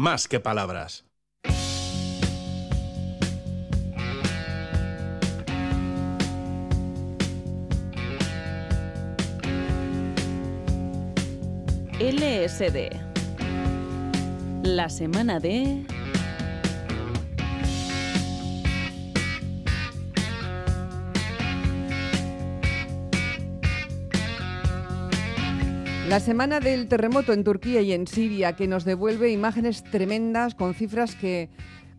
más que palabras. LSD. La semana de... La semana del terremoto en Turquía y en Siria que nos devuelve imágenes tremendas con cifras que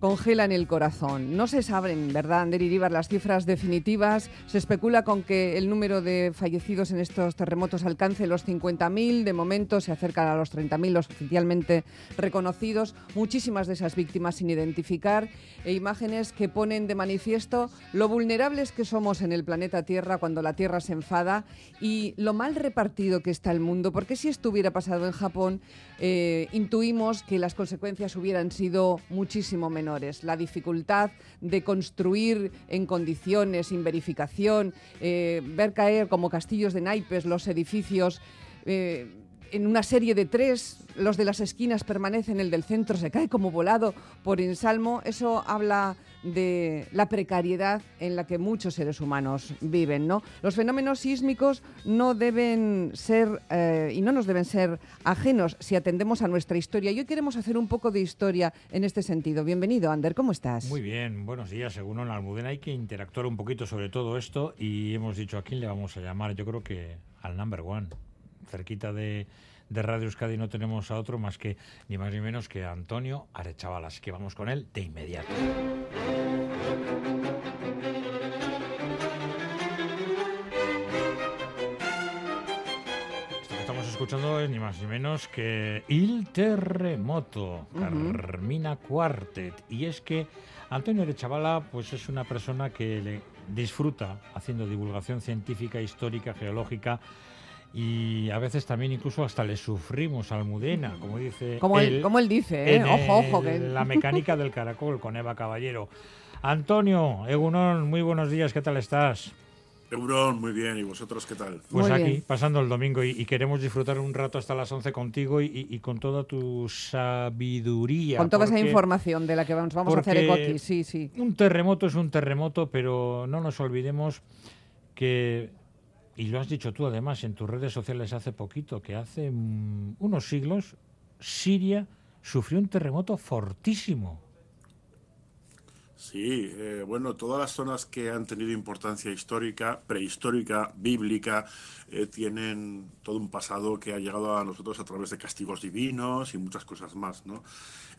congelan el corazón. No se saben, ¿verdad, Ander las cifras definitivas? Se especula con que el número de fallecidos en estos terremotos alcance los 50.000. De momento se acercan a los 30.000 los oficialmente reconocidos. Muchísimas de esas víctimas sin identificar e imágenes que ponen de manifiesto lo vulnerables que somos en el planeta Tierra cuando la Tierra se enfada y lo mal repartido que está el mundo. Porque si esto hubiera pasado en Japón, eh, intuimos que las consecuencias hubieran sido muchísimo menores la dificultad de construir en condiciones, sin verificación, eh, ver caer como castillos de naipes los edificios. Eh, en una serie de tres, los de las esquinas permanecen, el del centro se cae como volado por ensalmo. Eso habla de la precariedad en la que muchos seres humanos viven. ¿no? Los fenómenos sísmicos no deben ser eh, y no nos deben ser ajenos si atendemos a nuestra historia. Y hoy queremos hacer un poco de historia en este sentido. Bienvenido, Ander, ¿cómo estás? Muy bien, buenos días. Según la Almudena hay que interactuar un poquito sobre todo esto y hemos dicho a quién le vamos a llamar. Yo creo que al number one, cerquita de de Radio Euskadi no tenemos a otro más que ni más ni menos que Antonio Arechavalas, que vamos con él de inmediato. Esto que estamos escuchando es ni más ni menos que Il Terremoto, Carmina Quartet. Y es que Antonio Arechavala pues es una persona que le disfruta haciendo divulgación científica, histórica, geológica, y a veces también incluso hasta le sufrimos Almudena, como dice como él, como él dice, ¿eh? ojo, ojo. Que... La mecánica del caracol con Eva Caballero. Antonio, Egunon, muy buenos días, ¿qué tal estás? Egunon, muy bien, ¿y vosotros qué tal? Pues aquí, pasando el domingo y, queremos disfrutar un rato hasta las 11 contigo y, con toda tu sabiduría. Con toda esa información de la que vamos, vamos a hacer eco aquí, sí, sí. Un terremoto es un terremoto, pero no nos olvidemos que y lo has dicho tú además en tus redes sociales hace poquito, que hace mm, unos siglos Siria sufrió un terremoto fortísimo. Sí, eh, bueno, todas las zonas que han tenido importancia histórica, prehistórica, bíblica, eh, tienen todo un pasado que ha llegado a nosotros a través de castigos divinos y muchas cosas más, ¿no?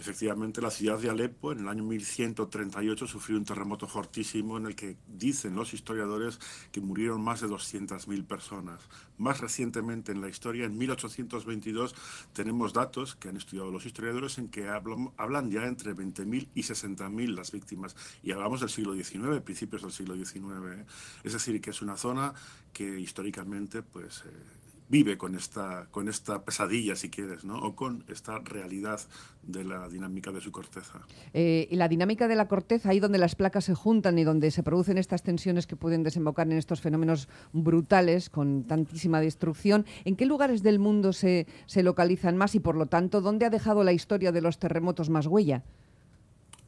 Efectivamente, la ciudad de Alepo en el año 1138 sufrió un terremoto fortísimo en el que dicen los historiadores que murieron más de 200.000 personas. Más recientemente en la historia, en 1822, tenemos datos que han estudiado los historiadores en que hablan ya entre 20.000 y 60.000 las víctimas. Y hablamos del siglo XIX, principios del siglo XIX. ¿eh? Es decir, que es una zona que históricamente pues, eh, vive con esta, con esta pesadilla, si quieres, ¿no? o con esta realidad de la dinámica de su corteza. Eh, y la dinámica de la corteza, ahí donde las placas se juntan y donde se producen estas tensiones que pueden desembocar en estos fenómenos brutales con tantísima destrucción, ¿en qué lugares del mundo se, se localizan más y, por lo tanto, dónde ha dejado la historia de los terremotos más huella?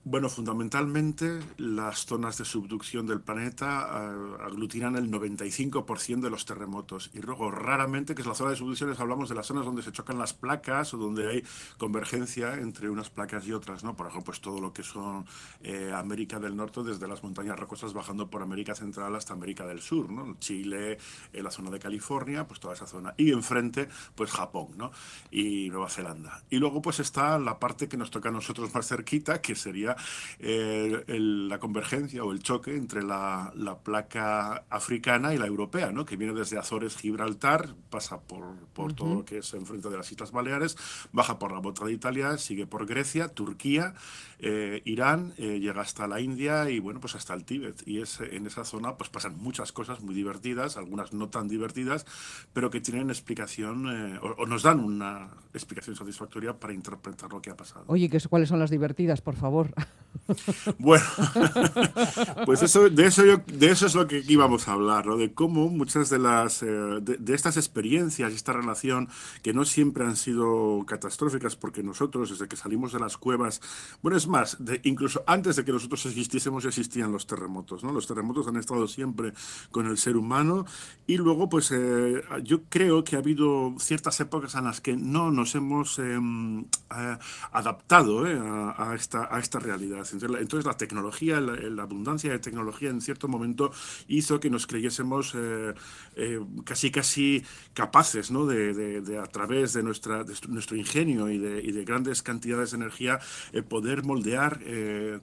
Bueno, fundamentalmente las zonas de subducción del planeta eh, aglutinan el 95% de los terremotos. Y luego, raramente, que es la zona de subducción, hablamos de las zonas donde se chocan las placas o donde hay convergencia entre unas placas y otras. ¿no? Por ejemplo, pues todo lo que son eh, América del Norte, desde las montañas rocosas bajando por América Central hasta América del Sur. ¿no? Chile, eh, la zona de California, pues toda esa zona. Y enfrente, pues Japón ¿no? y Nueva Zelanda. Y luego, pues está la parte que nos toca a nosotros más cerquita, que sería eh, la convergencia o el choque entre la, placa africana y la europea, ¿no? que viene desde Azores, Gibraltar, pasa por, por todo lo que es enfrente de las Islas Baleares, baja por la bota de Italia, sigue por Grecia, Turquía, eh, Irán, eh, llega hasta la India y bueno, pues hasta el Tíbet. Y es, en esa zona pues pasan muchas cosas muy divertidas, algunas no tan divertidas, pero que tienen explicación o, nos dan una explicación satisfactoria para interpretar lo que ha pasado. Oye, ¿cuáles son las divertidas, por favor? Bueno, pues eso, de, eso de eso es lo que íbamos a hablar, ¿no? de cómo muchas de, las, eh, de, estas experiencias esta relación, que no siempre han sido catastróficas, porque nosotros, desde que salimos de las cuevas, bueno, es más, incluso antes de que nosotros existiésemos, existían los terremotos. ¿no? Los terremotos han estado siempre con el ser humano y luego, pues eh, yo creo que ha habido ciertas épocas en las que no nos hemos em, eh, adaptado a, esta, a esta realidad. Entonces la tecnología, la, abundancia de tecnología en cierto momento hizo que nos creyésemos eh, eh, casi casi capaces ¿no? de, a través de, nuestra, nuestro ingenio y de, grandes cantidades de energía eh, poder moldear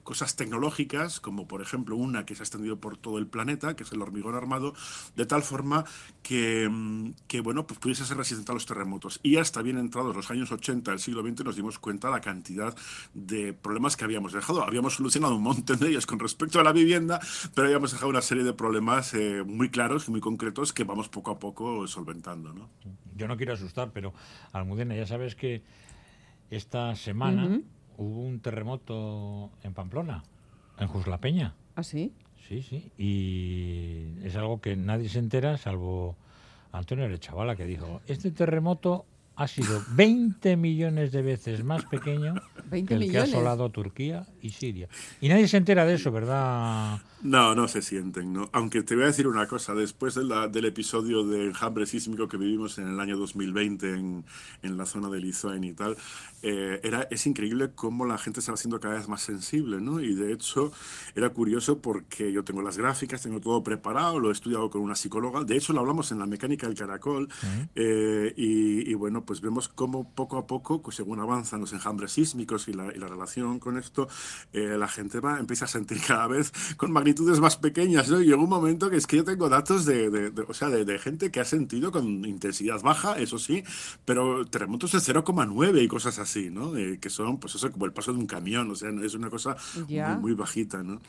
cosas tecnológicas, como por ejemplo una que se ha extendido por todo el planeta, que es el hormigón armado, de tal forma que, mm, que bueno, pues pudiese ser resistente a los terremotos. Y hasta bien entrados los años 80 del siglo XX nos dimos cuenta de la cantidad de problemas que habíamos dejado. Habíamos solucionado un montón de ellos con respecto a la vivienda, pero habíamos dejado una serie de problemas eh, muy claros y muy concretos que vamos poco a poco solventando. ¿no? Yo no quiero asustar, pero Almudena, ya sabes que esta semana hubo un terremoto en Pamplona, en Juslapeña. ¿Ah, sí? Sí, sí. Y es algo que nadie se entera, salvo Antonio Chavala, que dijo, este terremoto ha sido 20 millones de veces más pequeño que el que ha asolado Turquía y Siria. Y nadie se entera de eso, ¿verdad, no, no se sienten, ¿no? Aunque te voy a decir una cosa, después del episodio de enjambre sísmico que vivimos en el año 2020 en, en la zona de Lizoen y tal, eh, era, es increíble cómo la gente se va haciendo cada vez más sensible, ¿no? Y de hecho era curioso porque yo tengo las gráficas, tengo todo preparado, lo he estudiado con una psicóloga, de hecho lo hablamos en la mecánica del caracol, eh, y, bueno, pues vemos cómo poco a poco, pues según avanzan los enjambres sísmicos y la, y la relación con esto, eh, la gente va, empieza a sentir cada vez con magnitud más pequeñas, ¿no? Y llegó un momento que es que yo tengo datos de, o sea, de, gente que ha sentido con intensidad baja, eso sí, pero terremotos de 0,9 y cosas así, ¿no? que son, pues eso, como el paso de un camión, o sea, es una cosa muy, muy bajita, ¿no?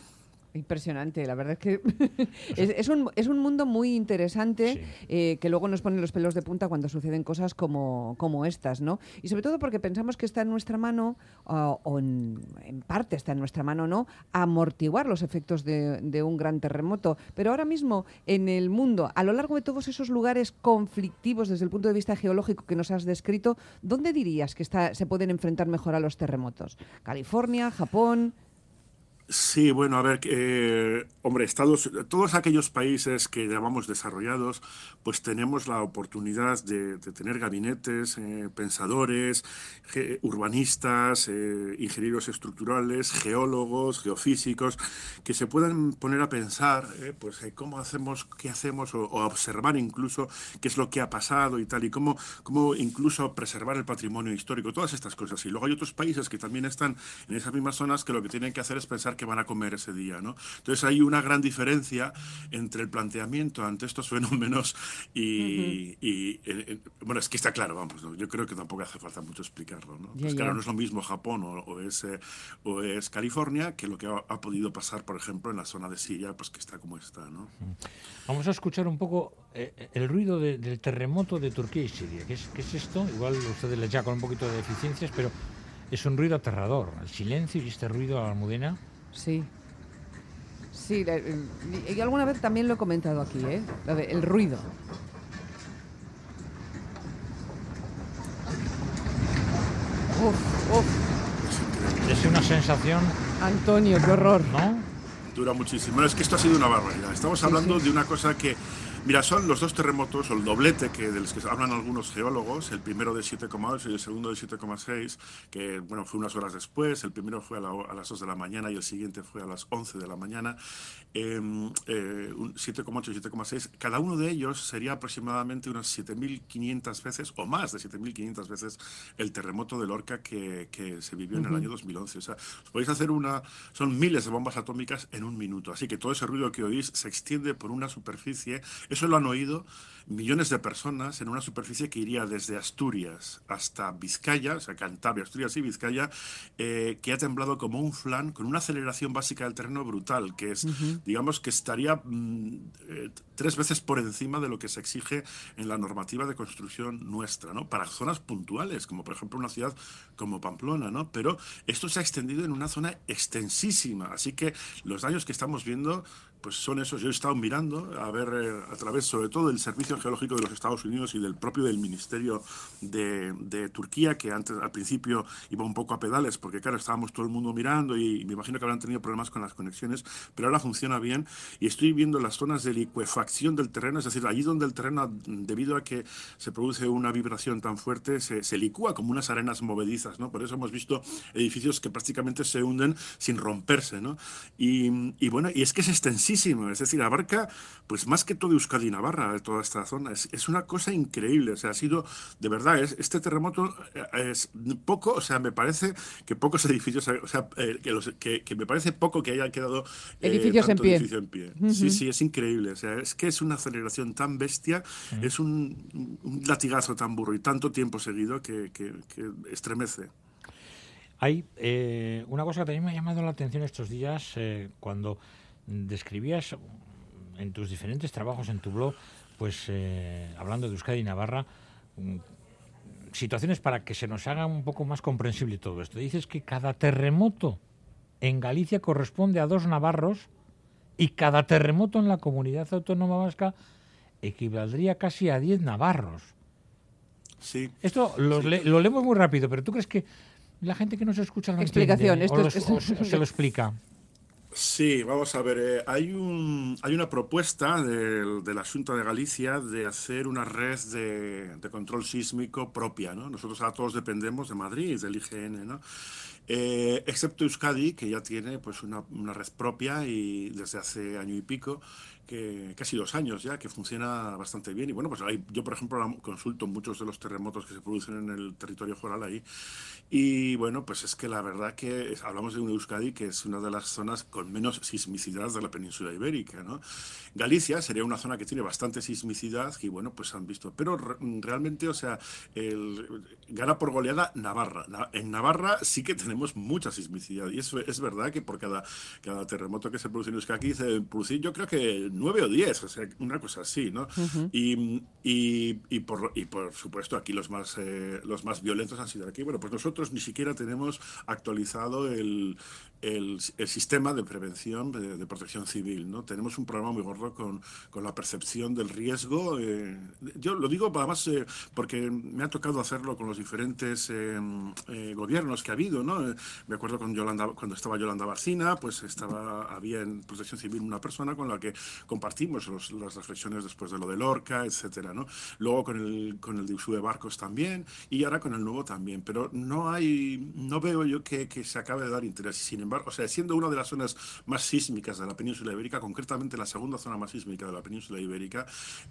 Impresionante, la verdad es que es, un, es, un, mundo muy interesante eh, que luego nos pone los pelos de punta cuando suceden cosas como, como estas, ¿no? Y sobre todo porque pensamos que está en nuestra mano, o en, parte está en nuestra mano, ¿no? Amortiguar los efectos de, de, un gran terremoto. Pero ahora mismo en el mundo, a lo largo de todos esos lugares conflictivos desde el punto de vista geológico que nos has descrito, ¿dónde dirías que está, se pueden enfrentar mejor a los terremotos? ¿California, Japón? Sí, bueno, a ver, eh, hombre, Estados, todos aquellos países que llamamos desarrollados, pues tenemos la oportunidad de, tener gabinetes, eh, pensadores, urbanistas, eh, ingenieros estructurales, geólogos, geofísicos, que se puedan poner a pensar, pues, cómo hacemos, qué hacemos, o, a observar incluso qué es lo que ha pasado y tal, y cómo, cómo incluso preservar el patrimonio histórico, todas estas cosas. Y luego hay otros países que también están en esas mismas zonas que lo que tienen que hacer es pensar que van a comer ese día. ¿no? Entonces hay una gran diferencia entre el planteamiento ante estos fenómenos y, eh, eh, bueno, es que está claro, vamos, yo creo que tampoco hace falta mucho explicarlo. ¿no? Pues claro, no es lo mismo Japón o, es, eh, o es California que lo que ha, podido pasar, por ejemplo, en la zona de Siria, pues que está como está. ¿no? Vamos a escuchar un poco el ruido del terremoto de Turquía y Siria. ¿Qué es, ¿Qué es esto? Igual ustedes les ya con un poquito de deficiencias, pero es un ruido aterrador. El silencio y este ruido a la almudena Sí. Sí, y alguna vez también lo he comentado aquí, ¿eh? el ruido. Uf, uf. Es una sensación. Antonio, qué horror. ¿No? Dura muchísimo. es que esto ha sido una barbaridad. Estamos hablando de una cosa que Mira, son los dos terremotos, o el doblete que, de los que hablan algunos geólogos, el primero de 7,8 y el segundo de 7,6, que bueno, fue unas horas después, el primero fue a, las 2 de la mañana y el siguiente fue a las 11 de la mañana, eh, eh, 7,8 y 7,6, cada uno de ellos sería aproximadamente unas 7.500 veces, o más de 7.500 veces, el terremoto de Lorca que, que se vivió en el año 2011. O sea, os podéis hacer una, son miles de bombas atómicas en un minuto, así que todo ese ruido que oís se extiende por una superficie Eso lo han oído millones de personas en una superficie que iría desde Asturias hasta Vizcaya, o sea, Cantabria, Asturias y Vizcaya, eh, que ha temblado como un flan con una aceleración básica del terreno brutal, que es, digamos, que estaría mm, eh, tres veces por encima de lo que se exige en la normativa de construcción nuestra, ¿no? Para zonas puntuales, como por ejemplo una ciudad como Pamplona, ¿no? Pero esto se ha extendido en una zona extensísima, así que los daños que estamos viendo pues son esos. Yo he estado mirando a ver eh, a través sobre todo del Servicio Geológico de los Estados Unidos y del propio del Ministerio de, Turquía, que antes al principio iba un poco a pedales, porque claro, estábamos todo el mundo mirando y me imagino que habrán tenido problemas con las conexiones, pero ahora funciona bien y estoy viendo las zonas de liquefacción del terreno, es decir, allí donde el terreno, debido a que se produce una vibración tan fuerte, se, se licúa como unas arenas movedizas, ¿no? Por eso hemos visto edificios que prácticamente se hunden sin romperse, ¿no? Y, y bueno, y es que es extensivo es decir, abarca pues más que todo Euskadi y Navarra, toda esta zona. Es, una cosa increíble, o sea, ha sido, de verdad, es, este terremoto eh, es poco, o sea, me parece que pocos edificios, o sea, eh, que, que, me parece poco que haya quedado eh, edificios en pie. Edificio en pie. Sí, sí, es increíble, o sea, es que es una aceleración tan bestia, es un, latigazo tan burro y tanto tiempo seguido que, que estremece. Hay una cosa que también me ha llamado la atención estos días cuando describías en tus diferentes trabajos en tu blog, pues eh, hablando de Euskadi y Navarra, mm, situaciones para que se nos haga un poco más comprensible todo esto. Dices que cada terremoto en Galicia corresponde a dos navarros y cada terremoto en la comunidad autónoma vasca equivaldría casi a diez navarros. Sí. Esto lo, lo, leemos muy rápido, pero ¿tú crees que la gente que nos escucha lo Explicación, esto se lo explica? Sí, vamos a ver. Eh, hay, un, hay una propuesta del, de la Junta de Galicia de hacer una red de, de, control sísmico propia. ¿no? Nosotros a todos dependemos de Madrid, del IGN, ¿no? Eh, excepto Euskadi, que ya tiene pues, una, una red propia y desde hace año y pico que casi dos años ya, que funciona bastante bien. Y bueno, pues yo, por ejemplo, consulto muchos de los terremotos que se producen en el territorio foral ahí. Y bueno, pues es que la verdad que hablamos de un Euskadi que es una de las zonas con menos sismicidad de la península ibérica. ¿no? Galicia sería una zona que tiene bastante sismicidad y bueno, pues han visto. Pero realmente, o sea, el, gana por goleada Navarra. En Navarra sí que tenemos mucha sismicidad. Y eso es verdad que por cada, cada terremoto que se produce en Euskadi se produce, yo creo que nueve o diez, o sea, una cosa así, ¿no? y, y, y, por, y por supuesto aquí los más, eh, los más violentos han sido aquí. Bueno, pues nosotros ni siquiera tenemos actualizado el, el, sistema de prevención de, protección civil. ¿no? Tenemos un problema muy gordo con, con la percepción del riesgo. Eh, yo lo digo además eh, porque me ha tocado hacerlo con los diferentes eh, gobiernos que ha habido. ¿no? me acuerdo con Yolanda, cuando estaba Yolanda Barcina, pues estaba, había en protección civil una persona con la que compartimos las reflexiones después de lo de Lorca, etcétera, ¿no? Luego con el, con el de Barcos también y ahora con el nuevo también. Pero no hay, no veo yo que, que se acabe de dar interés. Sin embargo, o sea, siendo una de las zonas más sísmicas de la península ibérica, concretamente la segunda zona más sísmica de la península ibérica,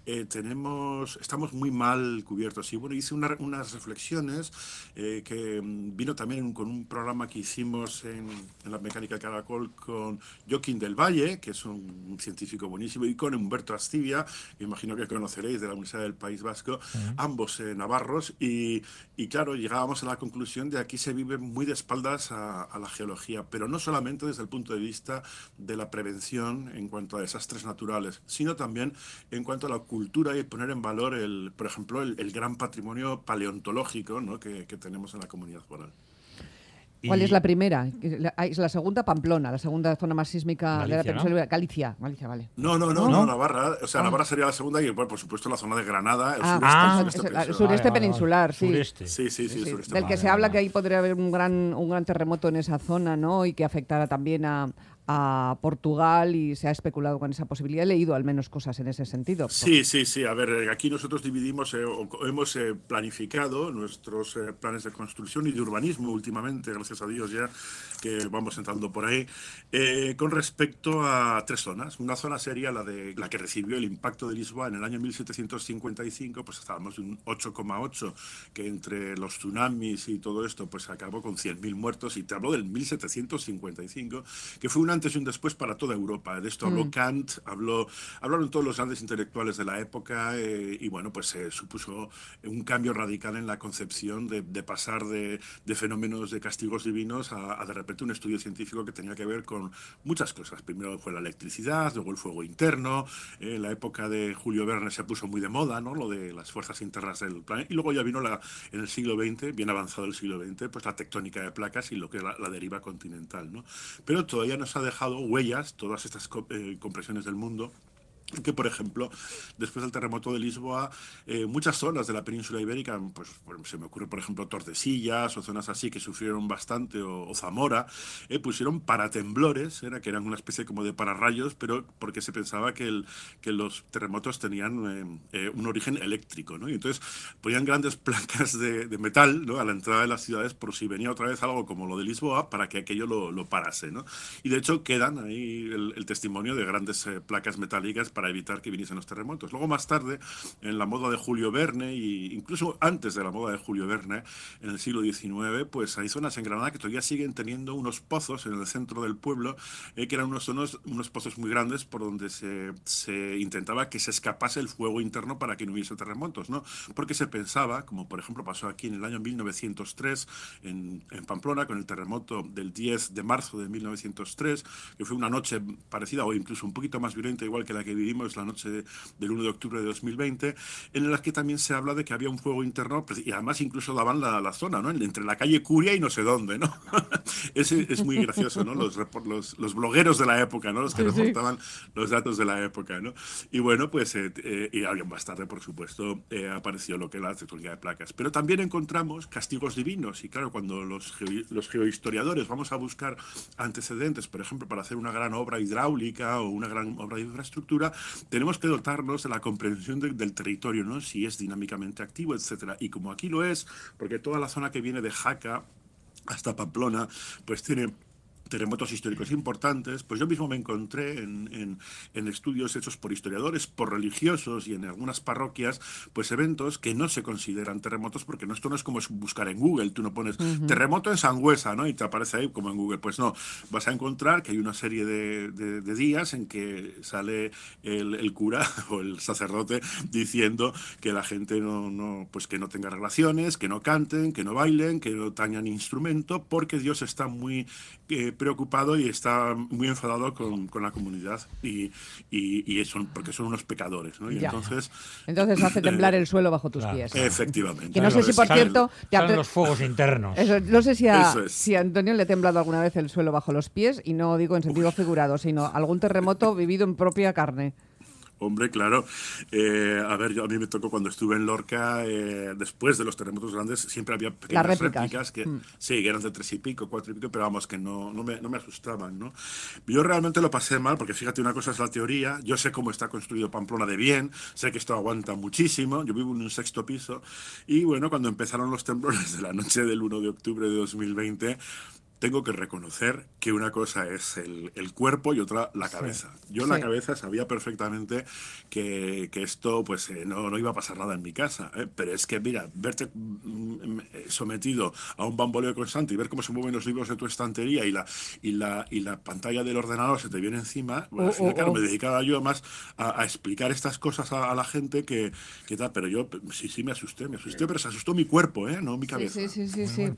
eh, tenemos, estamos muy mal cubiertos. Y bueno, hice unas reflexiones eh, que mm, vino también con un programa que hicimos en, la mecánica Caracol con Joaquín del Valle, que es un, científico buenísimo, y con Humberto Astivia, que imagino que conoceréis de la Universidad del País Vasco, ambos eh, navarros, y, y, claro, llegábamos a la conclusión de aquí se vive muy de espaldas a, a la geología, pero no solamente desde el punto de vista de la prevención en cuanto a desastres naturales, sino también en cuanto a la cultura y poner en valor, el, por ejemplo, el, gran patrimonio paleontológico ¿no? que, que tenemos en la comunidad foral. ¿Cuál es la primera? Es la segunda Pamplona, la segunda zona más sísmica de la península. Galicia, Galicia, vale. No, no, no, no, Navarra. O sea, ah. Navarra sería la segunda y, por supuesto, la zona de Granada, el ah, sureste, ah, el sureste, el sureste peninsular, sí. Sí, sí, sí, sí, sureste. Del que se habla que ahí podría haber un gran, un gran terremoto en esa zona, ¿no? Y que afectara también a, a Portugal y se ha especulado con esa posibilidad. He leído al menos cosas en ese sentido. Sí, sí, sí. A ver, eh, aquí nosotros dividimos, eh, hemos eh, planificado nuestros planes de construcción y de urbanismo últimamente, gracias a Dios ya que vamos entrando por ahí, con respecto a tres zonas. Una zona sería la de la que recibió el impacto de Lisboa en el año 1755, pues estábamos en un 8,8, que entre los tsunamis y todo esto, pues acabó con 100.000 muertos. Y te hablo del 1755, que fue una antes y un después para toda Europa. De esto habló mm. Kant, habló, hablaron todos los grandes intelectuales de la época eh, y bueno, pues se supuso un cambio radical en la concepción de, pasar de, fenómenos de castigos divinos a, de repente un estudio científico que tenía que ver con muchas cosas. Primero fue la electricidad, luego el fuego interno, en la época de Julio Verne se puso muy de moda, ¿no? Lo de las fuerzas internas del planeta. Y luego ya vino la, en el siglo XX, bien avanzado el siglo XX, pues la tectónica de placas y lo que es la, deriva continental, ¿no? Pero todavía nos ha dejado huellas todas estas eh, compresiones del mundo que, por ejemplo, después del terremoto de Lisboa, eh, muchas zonas de la península ibérica, pues se me ocurre, por ejemplo, Tordesillas o zonas así que sufrieron bastante, o, Zamora, eh, pusieron paratemblores, era que eran una especie como de pararrayos, pero porque se pensaba que, el, que los terremotos tenían eh, un origen eléctrico, ¿no? Y entonces ponían grandes placas de, metal ¿no? a la entrada de las ciudades por si venía otra vez algo como lo de Lisboa para que aquello lo, lo parase, ¿no? Y de hecho quedan ahí el, el testimonio de grandes placas metálicas para evitar que viniesen los terremotos. Luego más tarde, en la moda de Julio Verne, e incluso antes de la moda de Julio Verne, en el siglo XIX, pues hay zonas en Granada que todavía siguen teniendo unos pozos en el centro del pueblo, eh, que eran unos, unos, unos, pozos muy grandes por donde se, se, intentaba que se escapase el fuego interno para que no hubiese terremotos, ¿no? Porque se pensaba, como por ejemplo pasó aquí en el año 1903 en, en Pamplona, con el terremoto del 10 de marzo de 1903, que fue una noche parecida o incluso un poquito más violenta, igual que la que vivimos la noche del 1 de octubre de 2020, en la que también se habla de que había un fuego interno pues, y además incluso daban la, la zona, ¿no? Entre la calle Curia y no sé dónde, ¿no? es, es muy gracioso, ¿no? Los, los, los, blogueros de la época, ¿no? Los que reportaban los datos de la época, ¿no? Y bueno, pues, eh, eh, y alguien más tarde, por supuesto, eh, apareció lo que es la tecnología de placas. Pero también encontramos castigos divinos y claro, cuando los, los geohistoriadores vamos a buscar antecedentes, por ejemplo, para hacer una gran obra hidráulica o una gran obra de infraestructura, tenemos que dotarnos de la comprensión del territorio, ¿no? si es dinámicamente activo, etcétera. Y como aquí lo es, porque toda la zona que viene de Jaca hasta Pamplona, pues tiene terremotos históricos importantes, pues yo mismo me encontré en, en, estudios hechos por historiadores, por religiosos y en algunas parroquias, pues eventos que no se consideran terremotos porque no, esto no es como buscar en Google, tú no pones terremoto en Sangüesa, ¿no? Y te aparece ahí como en Google, pues no, vas a encontrar que hay una serie de, de, días en que sale el, el, cura o el sacerdote diciendo que la gente no, no, pues que no tenga relaciones, que no canten, que no bailen, que no tañan instrumento, porque Dios está muy... Eh, preocupado y está muy enfadado con, con la comunidad y, y, y porque son unos pecadores. ¿no? Y entonces, entonces hace temblar el suelo bajo tus pies. Efectivamente. Que no sé si, por cierto... Te los fuegos internos. no sé si a, si a Antonio le ha temblado alguna vez el suelo bajo los pies y no digo en sentido figurado, sino algún terremoto vivido en propia carne. Hombre, claro. Eh, a ver, yo a mí me tocó cuando estuve en Lorca, eh, después de los terremotos grandes, siempre había pequeñas réplicas, que mm. sí, que eran de tres y pico, cuatro y pico, pero vamos, que no, no, me, no me asustaban, ¿no? Yo realmente lo pasé mal, porque fíjate, una cosa es la teoría, yo sé cómo está construido Pamplona de bien, sé que esto aguanta muchísimo, yo vivo en un sexto piso, y bueno, cuando empezaron los temblores de la noche del 1 de octubre de 2020, tengo que reconocer que una cosa es el, el cuerpo y otra la cabeza. Yo en la cabeza sabía perfectamente que, que esto pues eh, no, no, iba a pasar nada en mi casa, ¿eh? pero es que mira, verte sometido a un bamboleo constante y ver cómo se mueven los libros de tu estantería y la, y la, y la pantalla del ordenador se te viene encima, bueno, al final, oh, oh. me dedicaba yo más a, a explicar estas cosas a, la gente que, que, tal, pero yo sí, sí me asusté, me asusté, pero se asustó mi cuerpo, ¿eh? no mi cabeza. Sí, sí, sí, sí.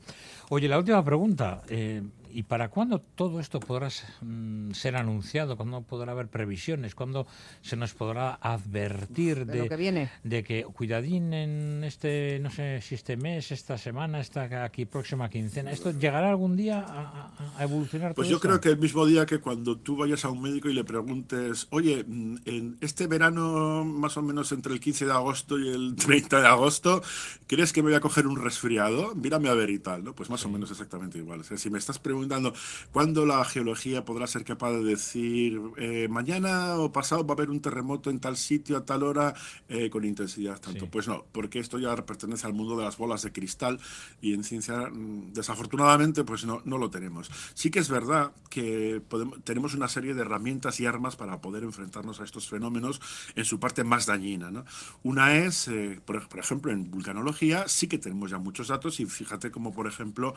Oye, la última pregunta. Eh, ¿Y para cuándo todo esto podrá mm, ser anunciado? ¿Cuándo podrá haber previsiones? ¿Cuándo se nos podrá advertir de, que viene. de que cuidadín en este, no sé si este mes, esta semana, esta aquí próxima quincena? ¿Esto llegará algún día a, evolucionar? Pues yo creo que el mismo día que cuando tú vayas a un médico y le preguntes, oye, mm, en este verano, más o menos entre el 15 de agosto y el 30 de agosto, ¿crees que me voy a coger un resfriado? Mírame a ver y tal, ¿no? Pues más o menos exactamente igual. O sea, si me estás preguntando preguntando cuándo la geología podrá ser capaz de decir eh, mañana o pasado va a haber un terremoto en tal sitio a tal hora eh, con intensidad tanto. Pues no, porque esto ya pertenece al mundo de las bolas de cristal y en ciencia mm, desafortunadamente pues no, no lo tenemos. Sí que es verdad que podemos, tenemos una serie de herramientas y armas para poder enfrentarnos a estos fenómenos en su parte más dañina. ¿no? Una es, eh, por, por, ejemplo, en vulcanología sí que tenemos ya muchos datos y fíjate como por ejemplo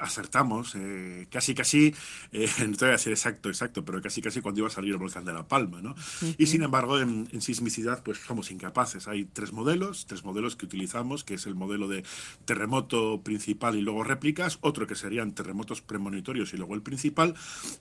acertamos eh, casi casi, eh, no te voy a decir exacto, exacto, pero casi casi cuando iba a salir el volcán de La Palma, ¿no? Y sin embargo, en, en, sismicidad, pues somos incapaces. Hay tres modelos, tres modelos que utilizamos, que es el modelo de terremoto principal y luego réplicas, otro que serían terremotos premonitorios y luego el principal,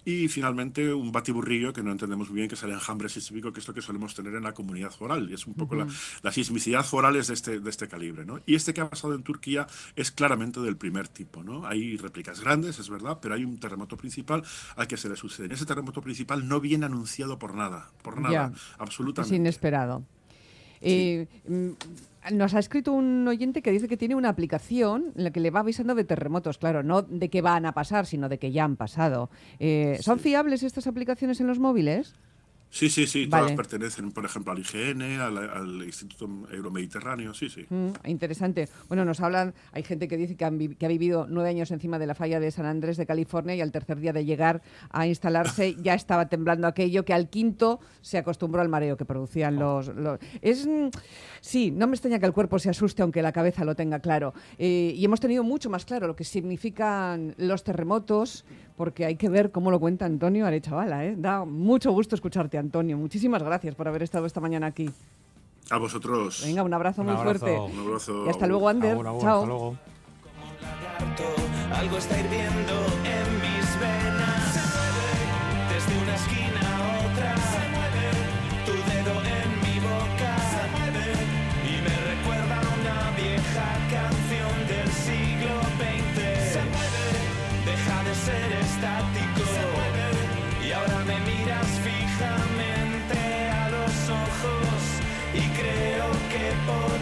y finalmente un batiburrillo que no entendemos muy bien, que es el enjambre sísmico, que es lo que solemos tener en la comunidad foral, y es un poco la, la, sismicidad foral es de este, de este calibre, ¿no? Y este que ha pasado en Turquía es claramente del primer tipo, ¿no? Hay réplicas grandes, es verdad, pero hay un terremoto principal al que se le sucede. Ese terremoto principal no viene anunciado por nada, por nada, Ya. absolutamente. Es inesperado. Eh, mm, nos ha escrito un oyente que dice que tiene una aplicación en la que le va avisando de terremotos, claro, no de que van a pasar, sino de que ya han pasado. Eh, ¿Son Sí. fiables estas aplicaciones en los móviles? Sí, sí, sí, Vale. todas pertenecen, por ejemplo, al IGN, al, al Instituto Euromediterráneo, sí, sí. Mm, interesante. Bueno, nos hablan, hay gente que dice que, han que ha vivido nueve años encima de la falla de San Andrés de California y al tercer día de llegar a instalarse ya estaba temblando aquello, que al quinto se acostumbró al mareo que producían los... los- Es, mm, sí, no me extraña que el cuerpo se asuste aunque la cabeza lo tenga claro. Eh, y hemos tenido mucho más claro lo que significan los terremotos, porque hay que ver cómo lo cuenta Antonio Arechavala. ¿eh? Da mucho gusto escucharte, Antonio. Muchísimas gracias por haber estado esta mañana aquí. A vosotros. Venga, un abrazo Un muy abrazo. fuerte. Un abrazo. Y hasta luego, Ander. Chao. hasta luego. Algo está hirviendo que